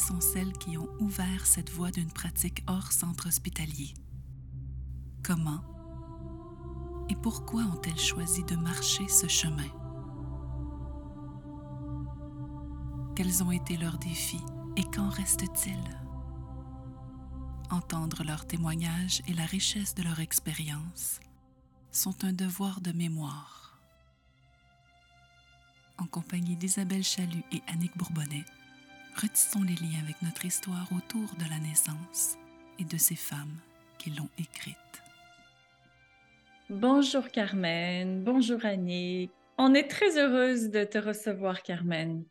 Sont celles qui ont ouvert cette voie d'une pratique hors centre hospitalier? Comment et pourquoi ont-elles choisi de marcher ce chemin? Quels ont été leurs défis et qu'en reste-t-il? Entendre leurs témoignages et la richesse de leur expérience sont un devoir de mémoire. En compagnie d'Isabelle Chalut et Annick Bourbonnais, retissons les liens avec notre histoire autour de la naissance et de ces femmes qui l'ont écrite. Bonjour Carmen, bonjour Annick. On est très heureuse de te recevoir Carmen,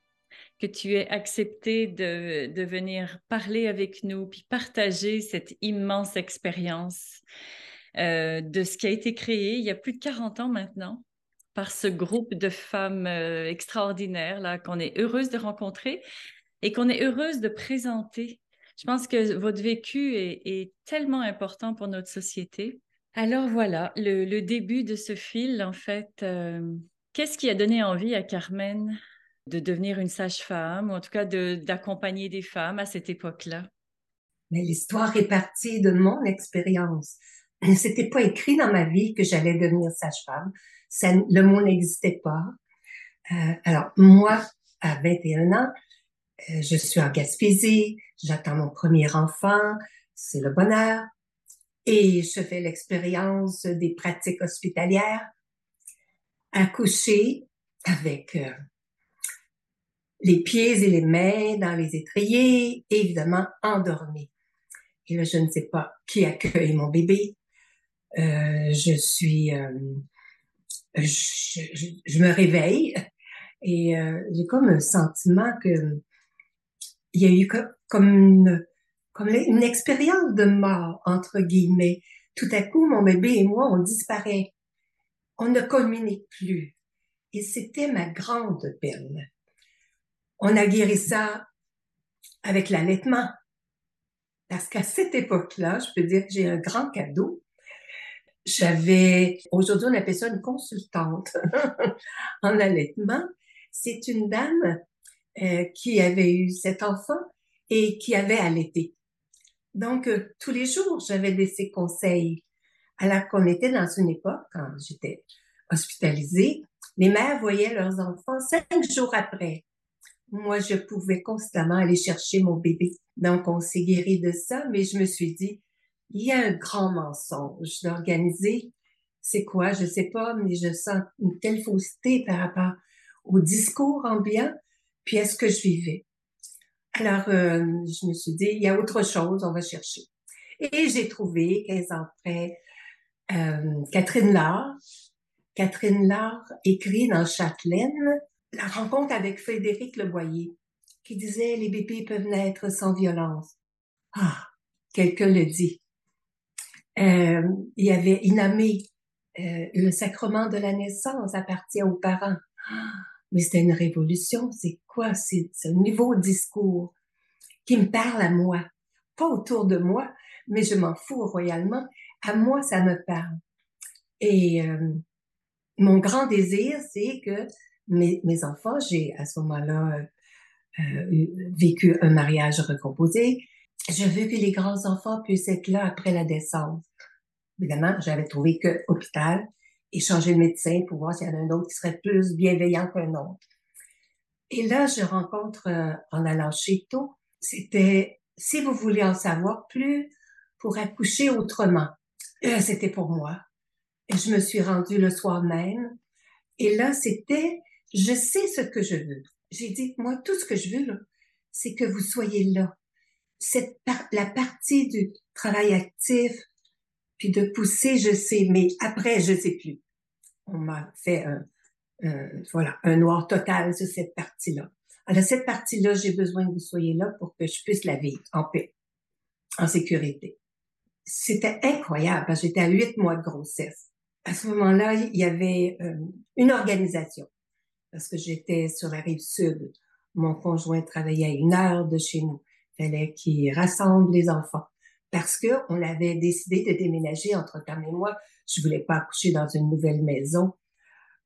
que tu aies accepté de, de venir parler avec nous puis partager cette immense expérience euh, de ce qui a été créé il y a plus de 40 ans maintenant par ce groupe de femmes euh, extraordinaires là qu'on est heureuse de rencontrer et qu'on est heureuse de présenter. Je pense que votre vécu est, tellement important pour notre société. Alors voilà, le, début de ce fil, en fait, euh, qu'est-ce qui a donné envie à Carmen de devenir une sage-femme, ou en tout cas d'accompagner des femmes à cette époque-là? Mais l'histoire est partie de mon expérience. C'était pas écrit dans ma vie que j'allais devenir sage-femme. le mot n'existait pas. Euh, alors, moi, à 21 ans, je suis en Gaspésie, j'attends mon premier enfant, c'est le bonheur et je fais l'expérience des pratiques hospitalières, accoucher avec euh, les pieds et les mains dans les étriers, évidemment endormi. Et là, je ne sais pas qui accueille mon bébé. Euh, je suis, euh, je, me réveille et j'ai comme un sentiment que il y a eu comme une comme une expérience de mort, entre guillemets. Tout à coup, mon bébé et moi, on disparaît. On ne communique plus. Et c'était ma grande peine. On a guéri ça avec l'allaitement. Parce qu'à cette époque-là, je peux dire que j'ai un grand cadeau. J'avais, aujourd'hui on appelle ça une consultante en allaitement. C'est une dame euh, qui avait eu cet enfant et qui avait allaité. Donc, euh, tous les jours, j'avais des ces conseils. Alors qu'on était dans une époque, quand j'étais hospitalisée, les mères voyaient leurs enfants cinq jours après. Moi, je pouvais constamment aller chercher mon bébé. Donc, on s'est guéri de ça, mais je me suis dit, il y a un grand mensonge d'organiser. C'est quoi? Je sais pas, mais je sens une telle fausseté par rapport au discours ambiant, puis à ce que je vivais? Alors, euh, je me suis dit, il y a autre chose, on va chercher. Et j'ai trouvé, 15 ans après, euh, Catherine Laure. Catherine Laure écrit dans Châtelaine la rencontre avec Frédéric Leboyer, qui disait les bébés peuvent naître sans violence. Ah, quelqu'un le dit. Euh, il y avait Inamé, le sacrement de la naissance appartient aux parents. Ah, mais c'était une révolution. C'est quoi? C'est un nouveau discours qui me parle à moi. Pas autour de moi, mais je m'en fous royalement. À moi, ça me parle. Et euh, mon grand désir, c'est que mes, enfants, j'ai à ce moment-là euh, vécu un mariage recomposé. Je veux que les grands enfants puissent être là après la descente. Évidemment, j'avais trouvé que hôpital, et changer de médecin pour voir s'il y en a un autre qui serait plus bienveillant qu'un autre. Et là, je rencontre euh, en allant chez Tôt, c'était si vous voulez en savoir plus pour accoucher autrement. Euh, c'était pour moi. Et je me suis rendue le soir même. Et là, c'était, je sais ce que je veux. J'ai dit, moi, tout ce que je veux, c'est que vous soyez là. Cette la partie du travail actif, puis de pousser, je sais, mais après, je sais plus. On m'a fait un, voilà, un noir total sur cette partie-là. Alors, cette partie-là, j'ai besoin que vous soyez là pour que je puisse la vivre en paix, en sécurité. C'était incroyable parce que j'étais à huit mois de grossesse. À ce moment-là, il y avait euh, une organisation parce que j'étais sur la rive sud. Mon conjoint travaillait à une heure de chez nous. Il fallait qu'il rassemble les enfants parce que on avait décidé de déménager entre temps et moi. Je voulais pas accoucher dans une nouvelle maison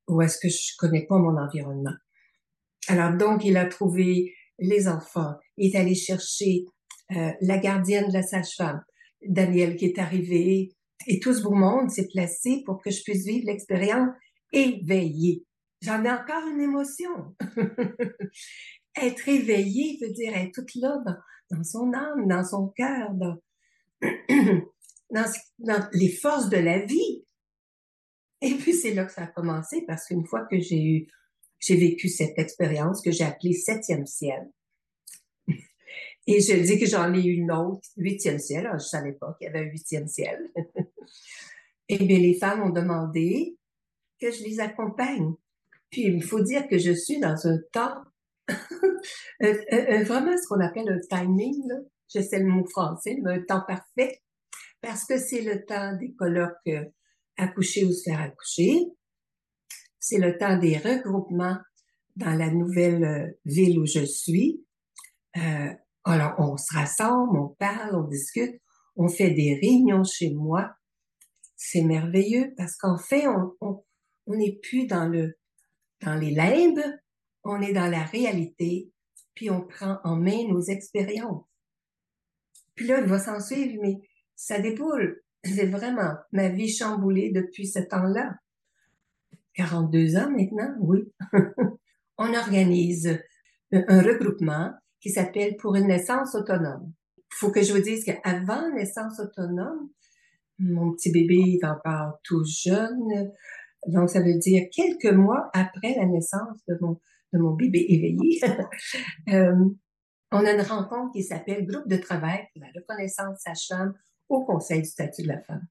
où est-ce que je connais pas mon environnement? Alors donc, il a trouvé les enfants, il est allé chercher euh, la gardienne de la sage-femme, Daniel qui est arrivé, et tout ce beau monde s'est placé pour que je puisse vivre l'expérience éveillée. J'en ai encore une émotion. être éveillé veut dire être toute là dans, son âme, dans son cœur, dans, les forces de la vie. Et puis c'est là que ça a commencé parce qu'une fois que j'ai eu j'ai vécu cette expérience que j'ai appelée septième ciel. Et je dis que j'en ai eu une autre, huitième ciel. Alors, je savais pas qu'il y avait un huitième ciel. Et eh bien, les femmes ont demandé que je les accompagne. Puis, il faut dire que je suis dans un temps, vraiment ce qu'on appelle un timing, là. J'essaie le mot français, mais un temps parfait, parce que c'est le temps des colloques euh, accoucher ou se faire accoucher c'est le temps des regroupements dans la nouvelle euh, ville où je suis. Euh, alors, on se rassemble, on parle, on discute, on fait des réunions chez moi. C'est merveilleux parce qu'en fait, on n'est plus dans le dans les limbes, on est dans la réalité, puis on prend en main nos expériences. Puis là, il va s'en suivre, mais ça déboule. C'est vraiment ma vie chamboulée depuis ce temps-là. 42 ans maintenant, oui. on organise un regroupement qui s'appelle Pour une naissance autonome. Il faut que je vous dise qu'avant naissance autonome, mon petit bébé est encore tout jeune, donc ça veut dire quelques mois après la naissance de mon, de mon bébé éveillé. euh, on a une rencontre qui s'appelle Groupe de travail pour la reconnaissance sage-femme au Conseil du statut de la femme.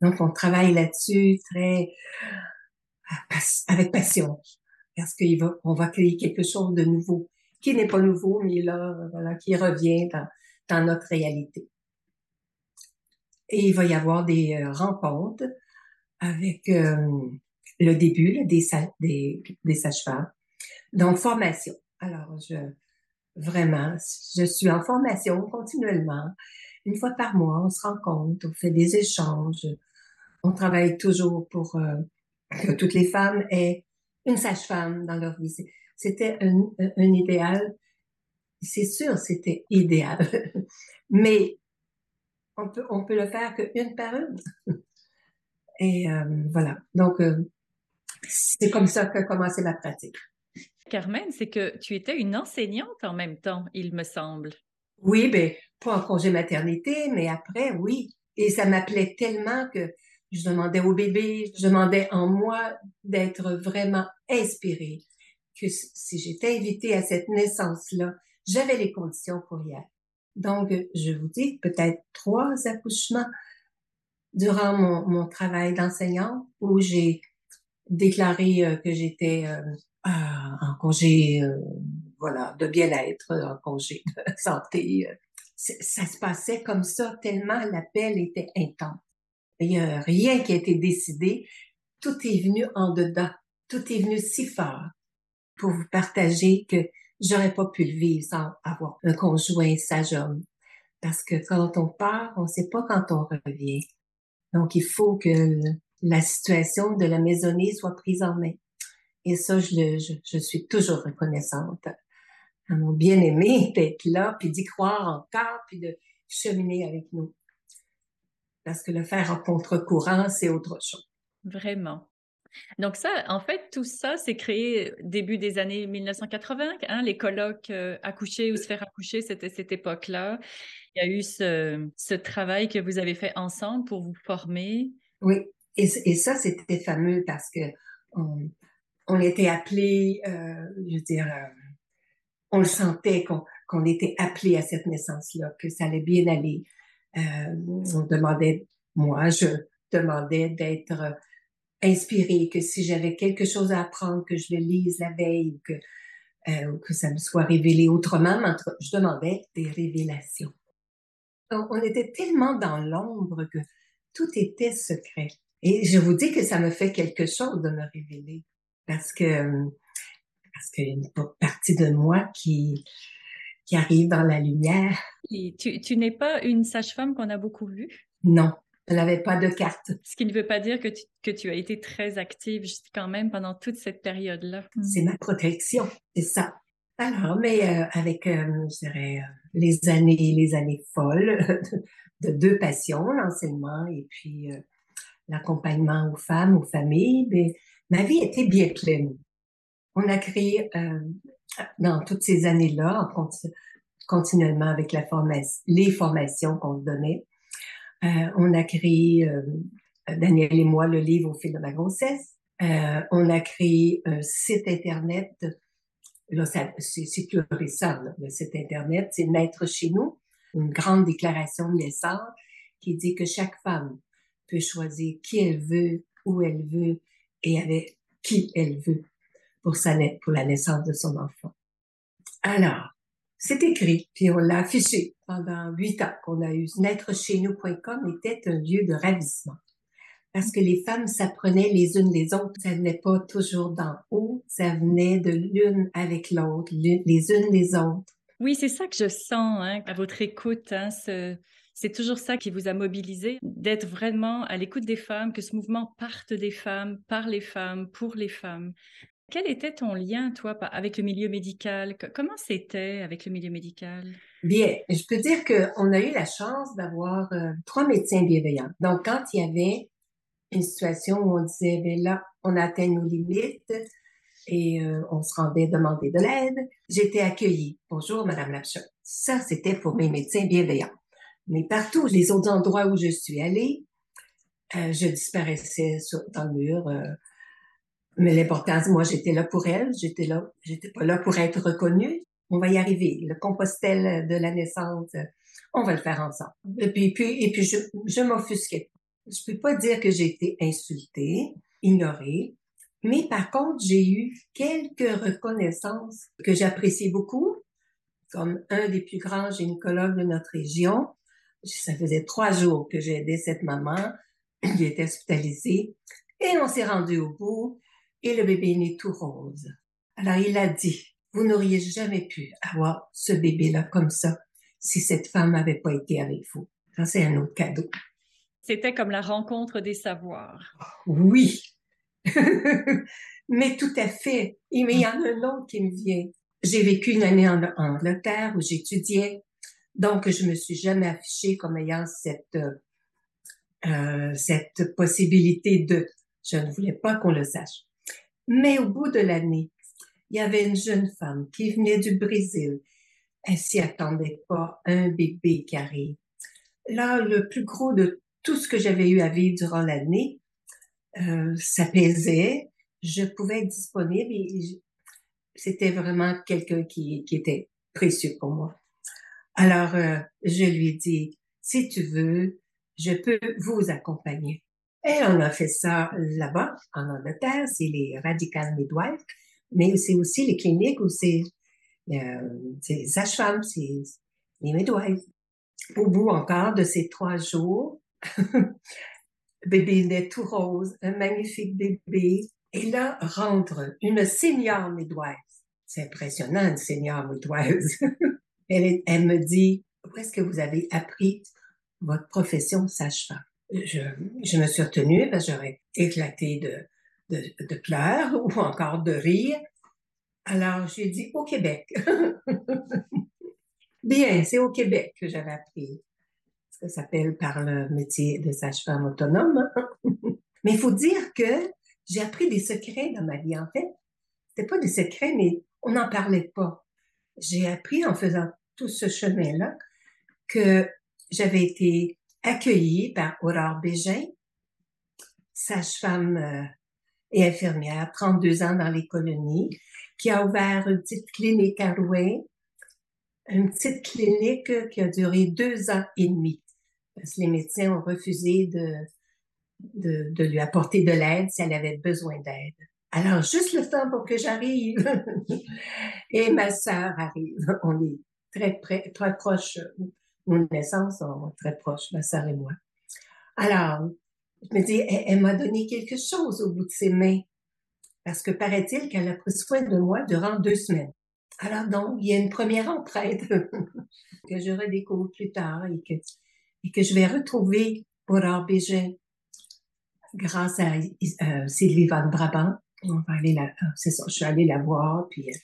Donc, on travaille là-dessus très avec passion, parce qu'on va, créer quelque chose de nouveau, qui n'est pas nouveau, mais là, voilà, qui revient dans, dans notre réalité. Et il va y avoir des euh, rencontres avec euh, le début des, des, des sages-femmes. Donc, formation. Alors, je, vraiment, je suis en formation continuellement. Une fois par mois, on se rencontre, on fait des échanges. On travaille toujours pour euh, que toutes les femmes aient une sage-femme dans leur vie. C'était un, un idéal. C'est sûr, c'était idéal. Mais on peut, on peut le faire qu'une par une. Et euh, voilà. Donc, euh, c'est comme ça que commencé ma pratique. Carmen, c'est que tu étais une enseignante en même temps, il me semble. Oui, ben pas en congé maternité, mais après, oui. Et ça m'appelait tellement que je demandais au bébé, je demandais en moi d'être vraiment inspirée, que si j'étais invitée à cette naissance-là, j'avais les conditions pour y aller. Donc, je vous dis peut-être trois accouchements durant mon, mon travail d'enseignante où j'ai déclaré euh, que j'étais euh, en congé, euh, voilà, de bien-être, en congé de santé. Ça se passait comme ça tellement l'appel était intense. Il n'y a rien qui a été décidé. Tout est venu en dedans. Tout est venu si fort pour vous partager que j'aurais pas pu le vivre sans avoir un conjoint sage homme. Parce que quand on part, on ne sait pas quand on revient. Donc, il faut que la situation de la maisonnée soit prise en main. Et ça, je, je, je suis toujours reconnaissante à mon bien-aimé d'être là, puis d'y croire encore, puis de cheminer avec nous parce que le faire en contre-courant, c'est autre chose. Vraiment. Donc ça, en fait, tout ça, c'est créé début des années 1980, hein, les colloques euh, accoucher ou se faire accoucher, c'était cette époque-là. Il y a eu ce, ce, travail que vous avez fait ensemble pour vous former. Oui, et, ça, c'était fameux parce que on, on était appelés, euh, je veux dire, euh, on le sentait qu'on était appelé à cette naissance-là, que ça allait bien aller. Euh, on demandait, moi, je demandais d'être inspiré, que si j'avais quelque chose à apprendre, que je le lise la veille ou que, euh, que ça me soit révélé autrement, je demandais des révélations. On, était tellement dans l'ombre que tout était secret. Et je vous dis que ça me fait quelque chose de me révéler parce que parce qu'il y a une partie de moi qui qui arrive dans la lumière. Et tu, tu n'es pas une sage-femme qu'on a beaucoup vue? Non, elle n'avait pas de carte. Ce qui ne veut pas dire que tu, que tu as été très active quand même pendant toute cette période-là. Hmm. C'est ma protection, c'est ça. Alors, mais euh, avec, euh, je dirais, euh, les années, les années folles de, deux passions, l'enseignement et puis l'accompagnement aux femmes, aux familles, mais ma vie était bien pleine. On a créé dans toutes ces années-là, continuellement avec les formations qu'on donnait, euh, on a créé, euh, Daniel et moi, le livre au fil de ma grossesse. Euh, on a créé un site Internet. Là, c'est plus récent, le site Internet. C'est Naître chez nous, une grande déclaration de naissance qui dit que chaque femme peut choisir qui elle veut, où elle veut et avec qui elle veut pour, la naissance de son enfant. Alors, c'est écrit, puis on l'a affiché pendant huit ans qu'on a eu. Naître chez nous.com était un lieu de ravissement. Parce que les femmes s'apprenaient les unes les autres. Ça venait pas toujours d'en haut, ça venait de l'une avec l'autre, les unes les autres. Oui, c'est ça que je sens hein, à votre écoute. Hein, c'est toujours ça qui vous a mobilisé, d'être vraiment à l'écoute des femmes, que ce mouvement parte des femmes, par les femmes, pour les femmes. Quel était ton lien, toi, avec le milieu médical? Comment c'était avec le milieu médical? Bien, je peux dire qu'on a eu la chance d'avoir euh, trois médecins bienveillants. Donc, quand il y avait une situation où on disait, ben là, on atteint nos limites et euh, on se rendait demander de l'aide, j'étais accueillie. Bonjour, Madame Lapchon. Ça, c'était pour mes médecins bienveillants. Mais partout, les autres endroits où je suis allée, euh, je disparaissais sur, dans le mur. Mais l'important, moi, j'étais là pour elle. J'étais là, j'étais pas là pour être reconnue. On va y arriver. Le compostel de la naissance, on va le faire ensemble. Et puis, puis, et puis je, je m'offusquais. Je peux pas dire que j'ai été insultée, ignorée. Mais par contre, j'ai eu quelques reconnaissances que j'apprécie beaucoup. Comme un des plus grands gynécologues de notre région. Ça faisait trois jours que j'ai aidé cette maman. Elle était hospitalisée. Et on s'est rendu au bout et le bébé est né tout rose. Alors il a dit, vous n'auriez jamais pu avoir ce bébé-là comme ça si cette femme n'avait pas été avec vous. Ça, c'est un autre cadeau. C'était comme la rencontre des savoirs. Oui, mais tout à fait. mais il y en a un autre qui me vient. J'ai vécu une année en, Angleterre où j'étudiais, donc je me suis jamais affichée comme ayant cette euh, cette possibilité de. Je ne voulais pas qu'on le sache. Mais au bout de l'année, il y avait une jeune femme qui venait du Brésil. Elle s'y attendait pas, un bébé qui arrive. Là, le plus gros de tout ce que j'avais eu à vivre durant l'année euh, s'apaisait. Je pouvais être disponible et c'était vraiment quelqu'un qui, qui était précieux pour moi. Alors, euh, je lui ai dit, si tu veux, je peux vous accompagner. Et on a fait ça là-bas, en Angleterre, c'est les radical midwives, mais c'est aussi les cliniques où c'est euh, sages-femmes, c'est les midwives. Au bout encore de ces trois jours, bébé naît tout rose, un magnifique bébé. Et là rentre une senior midwife. C'est impressionnant, une senior midwife. elle, me dit, où est-ce que vous avez appris votre profession sage-femme? je, me suis retenue parce que j'aurais éclaté de, de, de pleurs ou encore de rire. Alors, j'ai dit au Québec. Bien, c'est au Québec que j'avais appris ce que s'appelle par le métier de sage-femme autonome. mais il faut dire que j'ai appris des secrets dans ma vie. En fait, c'était pas des secrets, mais on n'en parlait pas. J'ai appris en faisant tout ce chemin-là que j'avais été accueillie par Aurore Bégin, sage-femme euh, et infirmière, 32 ans dans les colonies, qui a ouvert une petite clinique à Rouen, une petite clinique qui a duré deux ans et demi, parce que les médecins ont refusé de, de, de lui apporter de l'aide si elle avait besoin d'aide. Alors, juste le temps pour que j'arrive. Et ma sœur arrive. On est très près, très proches. Nos naissances sont très proches, ma sœur et moi. Alors, je me dis, elle, m'a donné quelque chose au bout de ses mains. Parce que paraît-il qu'elle a pris soin de moi durant deux semaines. Alors donc, il y a une première entraide que je redécouvre plus tard et que, je vais retrouver au Bégin grâce à euh, Sylvie Van Brabant. On va aller la, euh, c'est ça, je suis allée la voir, puis euh,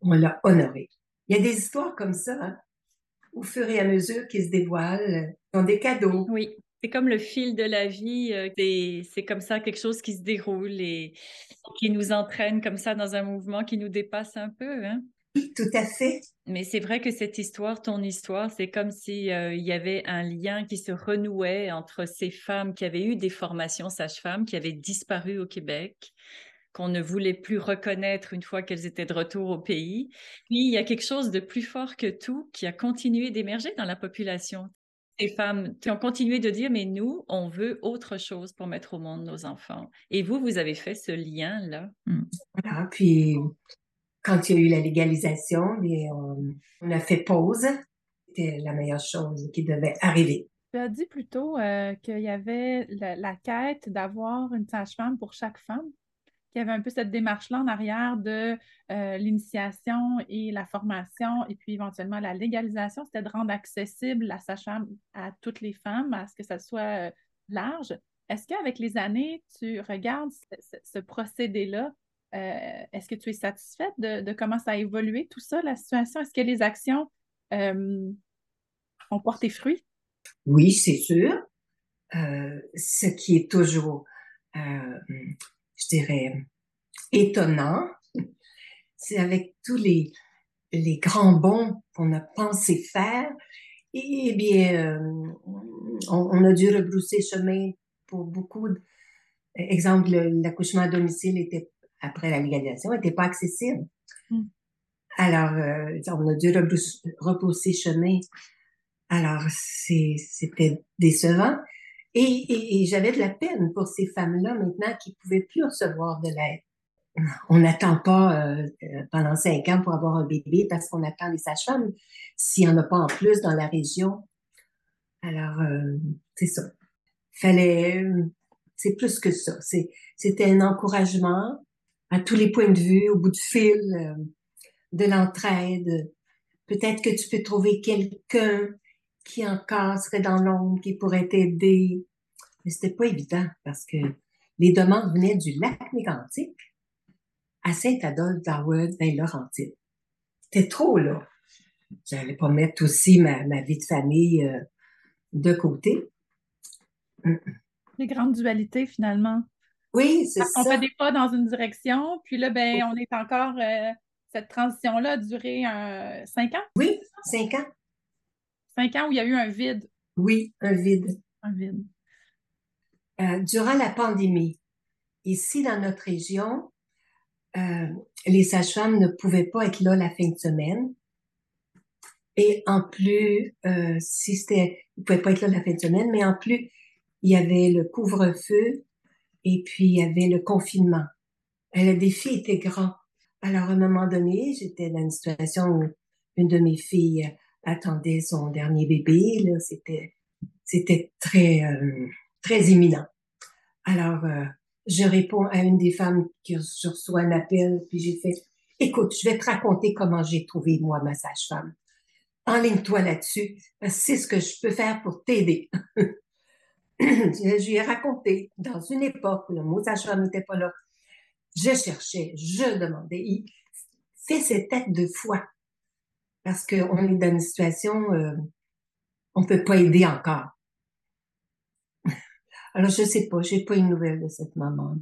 on l'a honorée. Il y a des histoires comme ça, hein, au fur et à mesure qui se dévoilent, dans des cadeaux. Oui, c'est comme le fil de la vie, c'est comme ça quelque chose qui se déroule et qui nous entraîne comme ça dans un mouvement qui nous dépasse un peu. Hein? Tout à fait. Mais c'est vrai que cette histoire, ton histoire, c'est comme s'il il y avait un lien qui se renouait entre ces femmes qui avaient eu des formations sages-femmes, qui avaient disparu au Québec, qu'on ne voulait plus reconnaître une fois qu'elles étaient de retour au pays. Puis il y a quelque chose de plus fort que tout qui a continué d'émerger dans la population. Ces femmes qui ont continué de dire, mais nous, on veut autre chose pour mettre au monde nos enfants. Et vous, vous avez fait ce lien-là. Hmm. Voilà, puis quand il y a eu la légalisation, on, a fait pause. C'était la meilleure chose qui devait arriver. Tu as dit plutôt euh, qu'il y avait la, quête d'avoir une sage-femme pour chaque femme, qu'il y avait un peu cette démarche-là en arrière de euh, l'initiation et la formation, et puis éventuellement la légalisation, c'était de rendre accessible la sage-femme à toutes les femmes, à ce que ça soit euh, large. Est-ce qu'avec les années, tu regardes ce procédé-là euh, est-ce que tu es satisfaite de, comment ça a évolué, tout ça, la situation? Est-ce que les actions ont porté fruit? Oui, c'est sûr. Ce qui est toujours, je dirais, étonnant, c'est avec tous les, les grands bons qu'on a pensé faire, eh bien, on, a dû rebrousser chemin pour beaucoup. Exemple, l'accouchement à domicile était après la légalisation n'était pas accessible. Hmm. Alors, euh, on a dû repousser chemin. Alors, c'était décevant. Et, j'avais de la peine pour ces femmes-là maintenant qui pouvaient plus recevoir de l'aide. On n'attend pas euh, euh, pendant cinq ans pour avoir un bébé parce qu'on attend les sages-femmes s'il n'y en a pas en plus dans la région. Alors, c'est ça. Fallait, c'est plus que ça. C'était un encouragement à tous les points de vue, au bout du fil, euh, de l'entraide. Peut-être que tu peux trouver quelqu'un qui encore serait dans l'ombre, qui pourrait t'aider. Mais c'était pas évident parce que les demandes venaient du lac mégantique à Saint-Adolphe d'Harvard, dans Laurentide. C'était trop, là. J'allais pas mettre aussi ma, vie de famille euh, de côté. Les grandes dualités, finalement. Oui, c'est ça. On fait des pas dans une direction, puis là, ben, on est encore. Euh, cette transition-là a duré euh, cinq ans? Oui, cinq ans. Cinq ans où il y a eu un vide? Oui, un vide. Un vide. Euh, durant la pandémie, ici dans notre région, les sages-femmes ne pouvaient pas être là la fin de semaine. Et en plus, si c'était, ils ne pouvaient pas être là la fin de semaine, mais en plus, il y avait le couvre-feu et puis, il y avait le confinement. Le défi était grand. Alors, à un moment donné, j'étais dans une situation où une de mes filles attendait son dernier bébé. C'était, c'était très, euh, très imminent. Alors, euh, je réponds à une des femmes qui reçoit un appel, puis j'ai fait, écoute, je vais te raconter comment j'ai trouvé, moi, ma sage-femme. Enligne-toi là-dessus, c'est ce que je peux faire pour t'aider. je lui ai raconté, dans une époque où le mot sage-femme n'était pas là, je cherchais, je demandais. Il fait ses têtes de foi parce qu'on est dans une situation, euh, on ne peut pas aider encore. Alors, je ne sais pas, je n'ai pas une nouvelle de cette maman.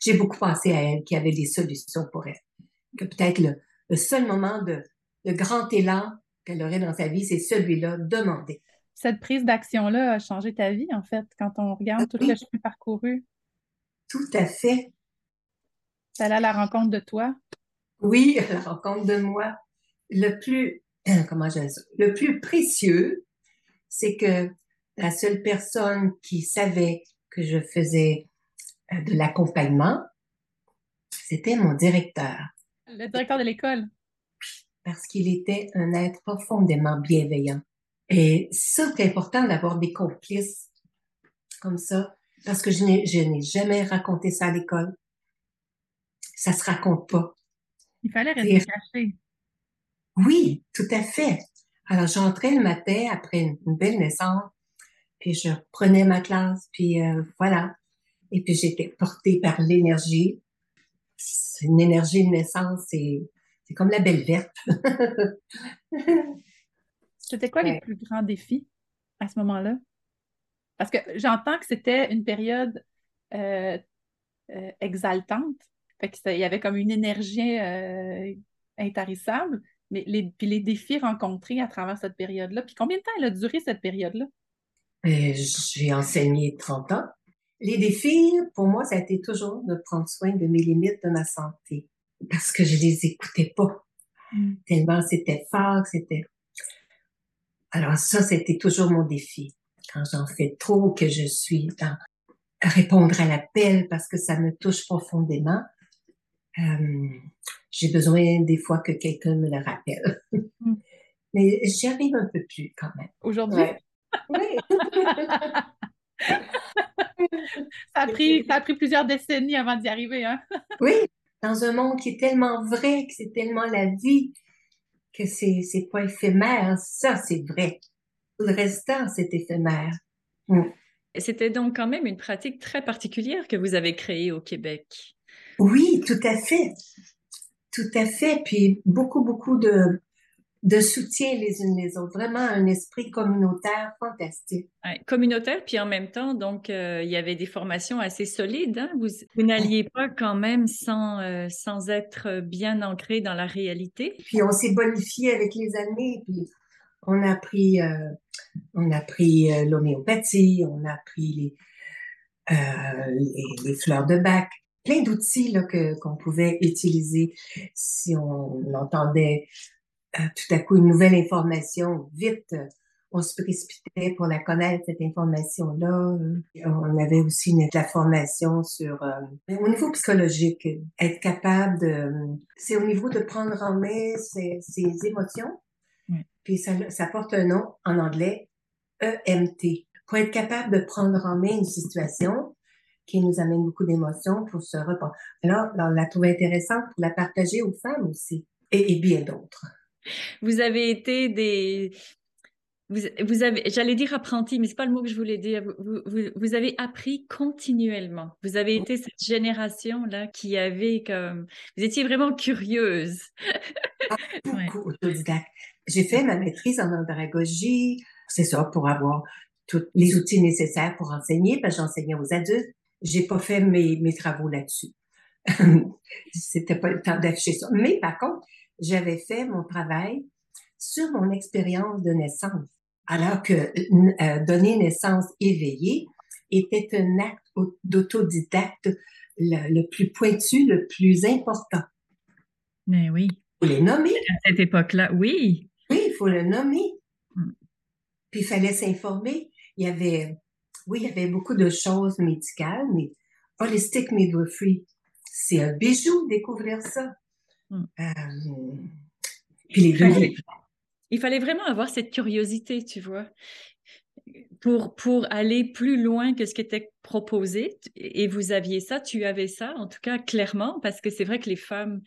J'ai beaucoup pensé à elle, qui avait des solutions pour elle. Que peut-être le, seul moment de, de grand élan qu'elle aurait dans sa vie, c'est celui-là, demander cette prise d'action-là a changé ta vie, en fait, quand on regarde tout le chemin parcouru. Tout à fait. Tu à la rencontre de toi? Oui, à la rencontre de moi. Le plus, comment je le plus précieux, c'est que la seule personne qui savait que je faisais euh, de l'accompagnement, c'était mon directeur. Le directeur de l'école. Parce qu'il était un être profondément bienveillant. Et ça, c'est important d'avoir des complices comme ça, parce que je n'ai jamais raconté ça à l'école. Ça se raconte pas. Il fallait rester caché. Oui, tout à fait. Alors, j'entrais le matin après une, belle naissance, puis je prenais ma classe, puis euh, voilà. Et puis, j'étais portée par l'énergie. C'est une énergie de naissance, c'est, c'est comme la belle verte. C'était quoi les plus grands défis à ce moment-là? Parce que j'entends que c'était une période euh, euh, exaltante. Fait il y avait comme une énergie intarissable. Mais les, puis les défis rencontrés à travers cette période-là, puis combien de temps elle a duré cette période-là? Euh, j'ai enseigné 30 ans. Les défis, pour moi, ça a été toujours de prendre soin de mes limites de ma santé parce que je les écoutais pas. Mm. Tellement c'était fort, c'était... Alors ça, c'était toujours mon défi. Quand j'en fais trop, que je suis dans répondre à l'appel parce que ça me touche profondément, euh, j'ai besoin des fois que quelqu'un me le rappelle. Mm. Mais j'y arrive un peu plus quand même. Aujourd'hui? Oui. ça, a pris, ça a pris plusieurs décennies avant d'y arriver. Hein? oui, dans un monde qui est tellement vrai, que c'est tellement la vie, que c'est, c'est pas éphémère. Ça, c'est vrai. Tout le restant, c'est éphémère. Mm. C'était donc quand même une pratique très particulière que vous avez créée au Québec. Oui, tout à fait. Tout à fait. Puis beaucoup, beaucoup de, de soutien les unes les autres. Vraiment un esprit communautaire fantastique. communautaire, puis en même temps, donc, euh, il y avait des formations assez solides. Hein? Vous, vous n'alliez pas quand même sans, euh, sans être bien ancré dans la réalité? Puis on s'est bonifié avec les années. Puis on a pris, euh, on a pris l'homéopathie, on a pris les, les, les fleurs de bac plein d'outils qu'on pouvait utiliser si on entendait euh, tout à coup une nouvelle information vite. On se précipitait pour la connaître, cette information-là. On avait aussi une, la formation sur, euh, au niveau psychologique, être capable de, c'est au niveau de prendre en main ses, émotions. Puis ça, ça porte un nom en anglais, EMT. Pour être capable de prendre en main une situation, qui nous amène beaucoup d'émotions pour se reprendre. Alors, on l'a trouvé intéressante pour la partager aux femmes aussi, et, bien d'autres. Vous avez été des... Vous, vous avez, j'allais dire apprenti, mais c'est pas le mot que je voulais dire. Vous, vous, vous, avez appris continuellement. Vous avez été cette génération-là qui avait comme... Vous étiez vraiment curieuse. Ah, beaucoup autodidacte. J'ai fait ma maîtrise en andragogie, c'est ça, pour avoir tous les outils nécessaires pour enseigner, parce que j'enseignais aux adultes j'ai pas fait mes, mes travaux là-dessus. C'était pas le temps d'afficher ça. Mais par contre, j'avais fait mon travail sur mon expérience de naissance. Alors que euh, donner naissance éveillée était un acte d'autodidacte le, le, plus pointu, le plus important. Mais oui. Il faut les nommer. À cette époque-là, oui. Oui, il faut le nommer. Mm. Puis il fallait s'informer. Il y avait oui, il y avait beaucoup de choses médicales, mais Holistic Midwifery, c'est un bijou découvrir ça. Hmm. Euh, puis les il, fallait, vraiment avoir cette curiosité, tu vois, pour, pour aller plus loin que ce qui était proposé. Et vous aviez ça, tu avais ça, en tout cas clairement, parce que c'est vrai que les femmes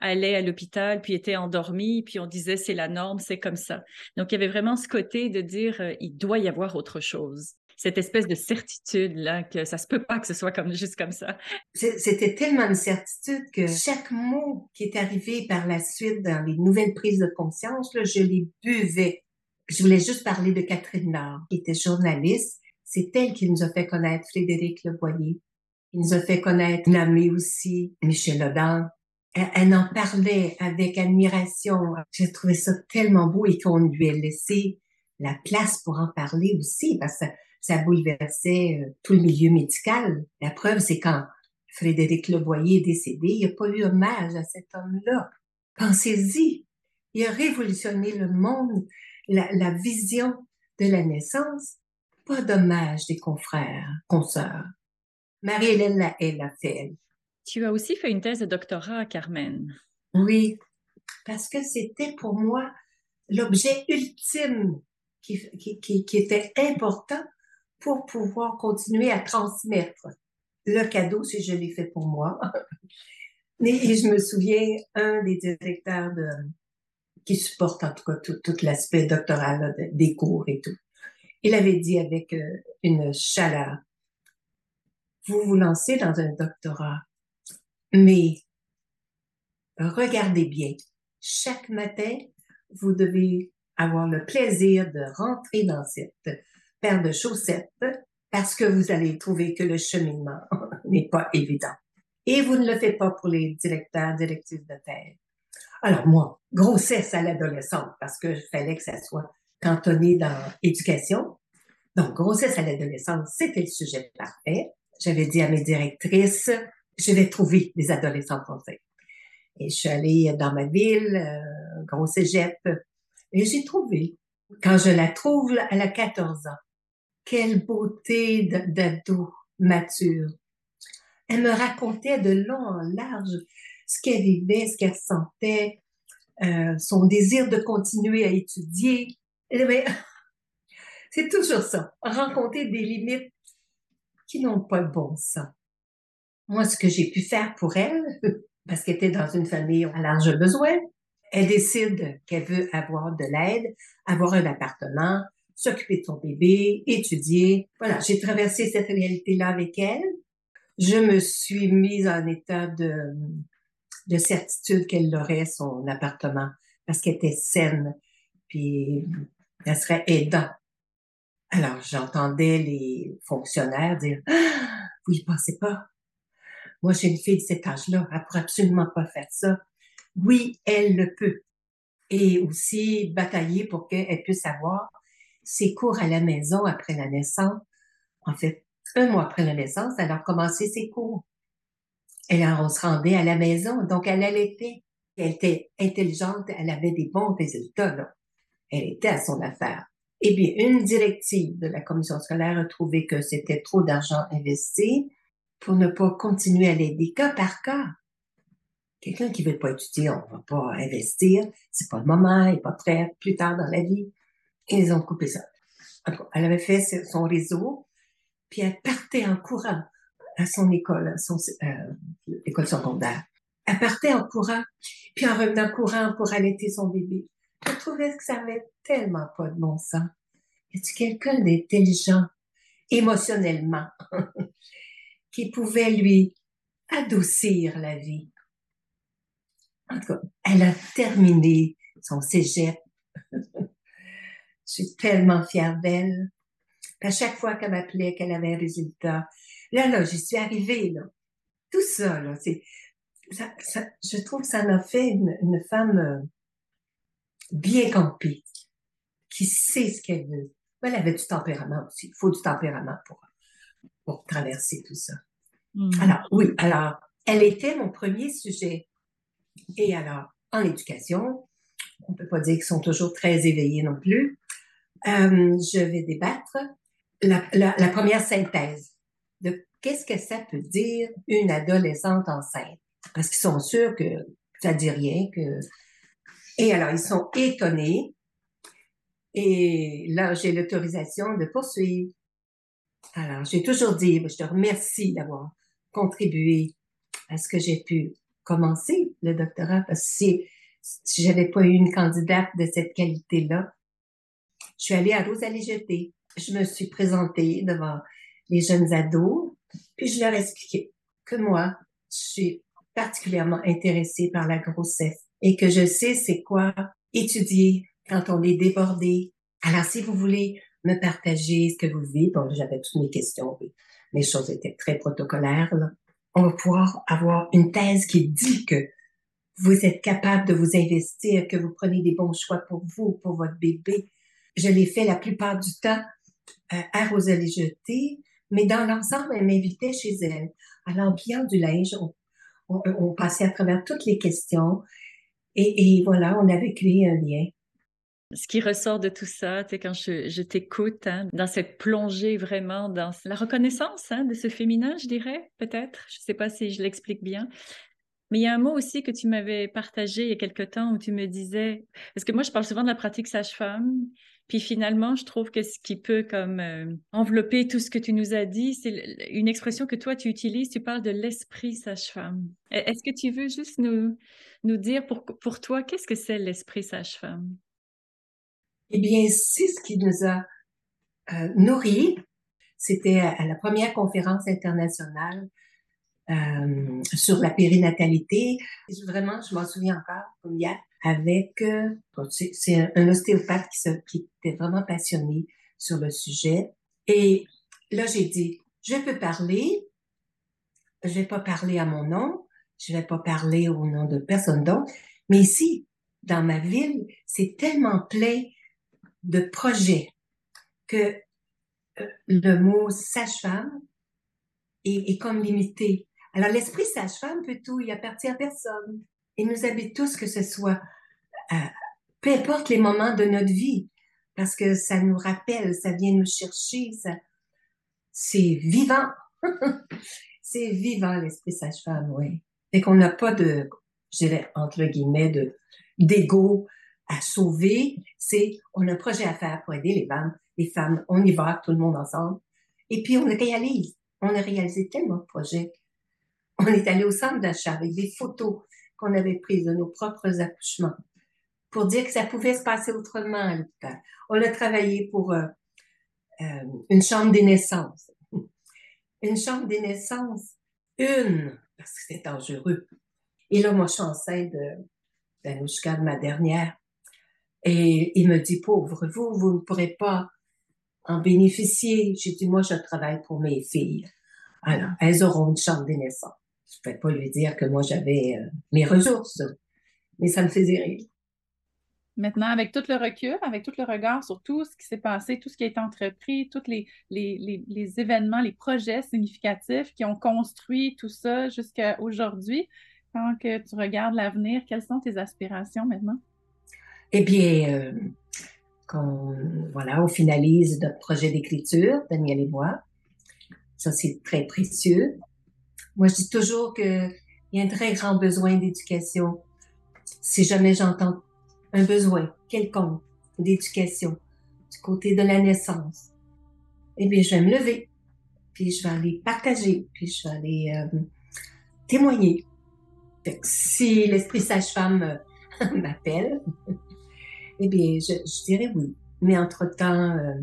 allaient à l'hôpital, puis étaient endormies, puis on disait c'est la norme, c'est comme ça. Donc il y avait vraiment ce côté de dire euh, il doit y avoir autre chose cette espèce de certitude là que ça se peut pas que ce soit comme juste comme ça. C'était tellement une certitude que chaque mot qui est arrivé par la suite dans les nouvelles prises de conscience, je les buvais. Je voulais juste parler de Catherine Nord, qui était journaliste. C'est elle qui nous a fait connaître Frédéric Leboyer. Il nous a fait connaître Namé aussi, Michel Audin. Elle, elle, en parlait avec admiration. J'ai trouvé ça tellement beau et qu'on lui ait laissé la place pour en parler aussi, parce que ça bouleversait euh, tout le milieu médical. La preuve, c'est quand Frédéric Leboyer est décédé, il n'y a pas eu hommage à cet homme-là. Pensez-y, il a révolutionné le monde, la, vision de la naissance. Pas dommage des confrères, consoeurs. Marie-Hélène l'a, elle a fait, elle. Tu as aussi fait une thèse de doctorat, Carmen. Oui, parce que c'était pour moi l'objet ultime qui, qui, qui, était important pour pouvoir continuer à transmettre le cadeau si je l'ai fait pour moi. Et je me souviens, un des directeurs qui supporte en tout cas tout, l'aspect doctoral des cours et tout, il avait dit avec euh, une chaleur, vous vous lancez dans un doctorat, mais regardez bien, chaque matin, vous devez avoir le plaisir de rentrer dans cette paire de chaussettes parce que vous allez trouver que le cheminement n'est pas évident. Et vous ne le faites pas pour les directeurs, directrices de thèse. Alors moi, grossesse à l'adolescente, parce que fallait que ça soit cantonné dans éducation. Donc, grossesse à l'adolescente, c'était le sujet parfait. J'avais dit à mes directrices, je vais trouver des adolescents français. Et je suis allée dans ma ville, euh, gros cégep, et j'ai trouvé. Quand je la trouve, elle a 14 ans. Quelle beauté d'ado mature. Elle me racontait de long en large ce qu'elle vivait, ce qu'elle sentait, euh, son désir de continuer à étudier. C'est toujours ça, rencontrer des limites qui n'ont pas de bon sens. Moi, ce que j'ai pu faire pour elle, parce qu'elle était dans une famille à large besoin, elle décide qu'elle veut avoir de l'aide, avoir un appartement, s'occuper de son bébé, étudier. Voilà, j'ai traversé cette réalité-là avec elle. Je me suis mise en état de, de certitude qu'elle aurait son appartement parce qu'elle était saine, puis elle serait aidant. Alors, j'entendais les fonctionnaires dire ah, Vous y pensez pas? Moi, j'ai une fille de cet âge-là, elle pourrait absolument pas faire ça. Oui, elle le peut. Et aussi batailler pour qu'elle puisse avoir ses cours à la maison après la naissance. En fait, un mois après la naissance, elle a commencé ses cours. Et là, on se rendait à la maison, donc elle allaitait. Elle était intelligente, elle avait des bons résultats. Elle était à son affaire. Eh bien, une directive de la commission scolaire a trouvé que c'était trop d'argent investi pour ne pas continuer à l'aider cas par cas. Quelqu'un qui veut pas étudier, on va pas investir. C'est pas le moment, il n'est pas prêt plus tard dans la vie. Ils ont coupé ça. Elle avait fait son réseau, puis elle partait en courant à son école, son, euh, école secondaire. Elle partait en courant, puis en revenant courant pour allaiter son bébé. Je trouvais que ça avait tellement pas de bon sens. Y a quelqu'un d'intelligent, émotionnellement, qui pouvait lui adoucir la vie? En tout cas, elle a terminé son cégep. Je suis tellement fière d'elle. À chaque fois qu'elle m'appelait, qu'elle avait un résultat, là, là, j'y suis arrivée, là. Tout ça, là, c'est, ça, ça, je trouve que ça m'a fait une, une femme euh, bien campée, qui sait ce qu'elle veut. Elle avait du tempérament aussi. Il faut du tempérament pour, pour traverser tout ça. Hmm. Alors, oui, alors, elle était mon premier sujet. Et alors, en éducation, on ne peut pas dire qu'ils sont toujours très éveillés non plus. Euh, je vais débattre la, première synthèse de qu'est-ce que ça peut dire une adolescente enceinte. Parce qu'ils sont sûrs que ça dit rien, que... Et alors, ils sont étonnés. Et là, j'ai l'autorisation de poursuivre. Alors, j'ai toujours dit, je te remercie d'avoir contribué à ce que j'ai pu commencer le doctorat parce que si, si j'avais pas eu une candidate de cette qualité-là, je suis allée à Rosalie Jeté. Je me suis présentée devant les jeunes ados, puis je leur ai expliqué que moi, je suis particulièrement intéressée par la grossesse et que je sais c'est quoi étudier quand on est débordé. Alors, si vous voulez me partager ce que vous vivez, bon, j'avais toutes mes questions, mes choses étaient très protocolaires, là on va pouvoir avoir une thèse qui dit que vous êtes capable de vous investir, que vous prenez des bons choix pour vous, pour votre bébé. Je l'ai fait la plupart du temps euh, à Rosalie Jeté, mais dans l'ensemble, elle m'invitait chez elle. À l'ambiance du linge, on, passait à travers toutes les questions et, voilà, on avait créé un lien. ce qui ressort de tout ça, tu quand je, t'écoute, hein, dans cette plongée vraiment dans la reconnaissance hein, de ce féminin, je dirais, peut-être. Je ne sais pas si je l'explique bien. Mais il y a un mot aussi que tu m'avais partagé il y a quelque temps où tu me disais, parce que moi, je parle souvent de la pratique sage-femme, puis finalement, je trouve que ce qui peut comme euh, envelopper tout ce que tu nous as dit, c'est une expression que toi, tu utilises, tu parles de l'esprit sage-femme. E-, est-ce que tu veux juste nous, nous dire pour, pour toi, qu'est-ce que c'est l'esprit sage-femme? Eh bien, c'est ce qui nous a euh, nourris. C'était à, la première conférence internationale euh, sur la périnatalité. Vraiment, je m'en souviens encore, comme hier, avec, euh, c'est un, ostéopathe qui, était vraiment passionné sur le sujet. Et là, j'ai dit, je peux parler, je vais pas parler à mon nom, je vais pas parler au nom de personne d'autre, mais ici, dans ma ville, c'est tellement plein de projets que euh, le mot sage-femme est, est, comme limité. Alors, l'esprit sage-femme peut tout, il appartient à personne. Il nous habite tous, que ce soit, euh, peu importe les moments de notre vie, parce que ça nous rappelle, ça vient nous chercher, ça, c'est vivant. c'est vivant, l'esprit sage-femme, oui. Et qu'on n'a pas de, je dirais, entre guillemets, de, d'ego à sauver. C'est, on a un projet à faire pour aider les femmes. Les femmes, on y va, tout le monde ensemble. Et puis, on réalise. On a réalisé tellement de projets. On est allé au centre d'achat avec des photos qu'on avait prises de nos propres accouchements pour dire que ça pouvait se passer autrement. On a travaillé pour euh, euh, une chambre des naissances. Une chambre des naissances, une, parce que c'est dangereux. Et là, moi, je suis enceinte de d'Anouchka, de ma dernière. Et il me dit, pauvre, vous, vous ne pourrez pas en bénéficier. J'ai dit, moi, je travaille pour mes filles. Alors, elles auront une chambre des naissances. Je ne peux pas lui dire que moi, j'avais euh, mes ressources, mais ça me faisait rire. Maintenant, avec tout le recul, avec tout le regard sur tout ce qui s'est passé, tout ce qui a été entrepris, tous les, les, les, événements, les projets significatifs qui ont construit tout ça jusqu'à aujourd'hui, quand que tu regardes l'avenir, quelles sont tes aspirations maintenant? Eh bien, euh, voilà, on finalise notre projet d'écriture, Daniel et moi. Ça, c'est très précieux. Moi, je dis toujours qu'il y a un très grand besoin d'éducation. Si jamais j'entends un besoin quelconque d'éducation du côté de la naissance, eh bien, je vais me lever, puis je vais aller partager, puis je vais aller euh, témoigner. si l'esprit sage-femme euh, m'appelle, eh bien, je, dirais oui. Mais entre-temps, euh,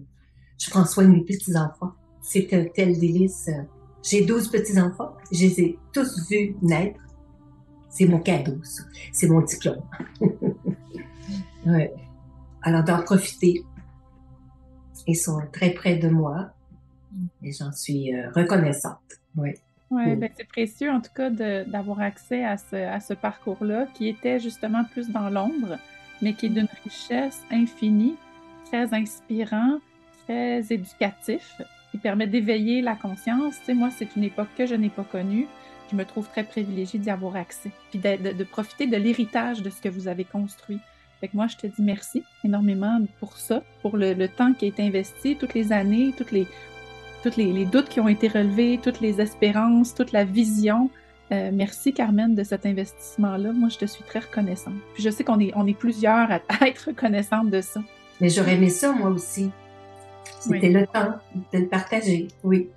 je prends soin de mes petits-enfants. C'est un tel délice. J'ai 12 petits-enfants. Je les ai tous vus naître. C'est mon cadeau, ça. C'est mon diplôme. ouais. Alors, d'en profiter. Ils sont très près de moi et j'en suis euh, reconnaissante. Oui. Oui, ben c'est précieux en tout cas d'avoir accès à ce, à ce parcours-là qui était justement plus dans l'ombre mais qui est d'une richesse infinie, très inspirant, très éducatif, qui permet d'éveiller la conscience. Tu sais, moi, c'est une époque que je n'ai pas connue. Je me trouve très privilégiée d'y avoir accès, puis de, profiter de l'héritage de ce que vous avez construit. Fait que moi, je te dis merci énormément pour ça, pour le, temps qui a été investi, toutes les années, toutes les, doutes qui ont été relevés, toutes les espérances, toute la vision. Euh, merci Carmen de cet investissement-là. Moi, je te suis très reconnaissante. Puis je sais qu'on est, plusieurs à, être reconnaissante de ça. Mais j'aurais aimé ça, moi aussi. C'était le temps de le partager. Oui.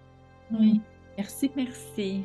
Oui. Merci. Merci.